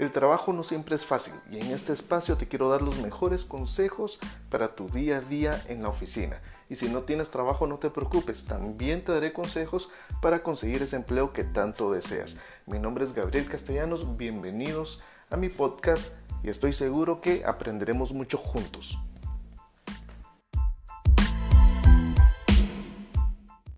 El trabajo no siempre es fácil y en este espacio te quiero dar los mejores consejos para tu día a día en la oficina. Y si no tienes trabajo no te preocupes, también te daré consejos para conseguir ese empleo que tanto deseas. Mi nombre es Gabriel Castellanos, bienvenidos a mi podcast y estoy seguro que aprenderemos mucho juntos.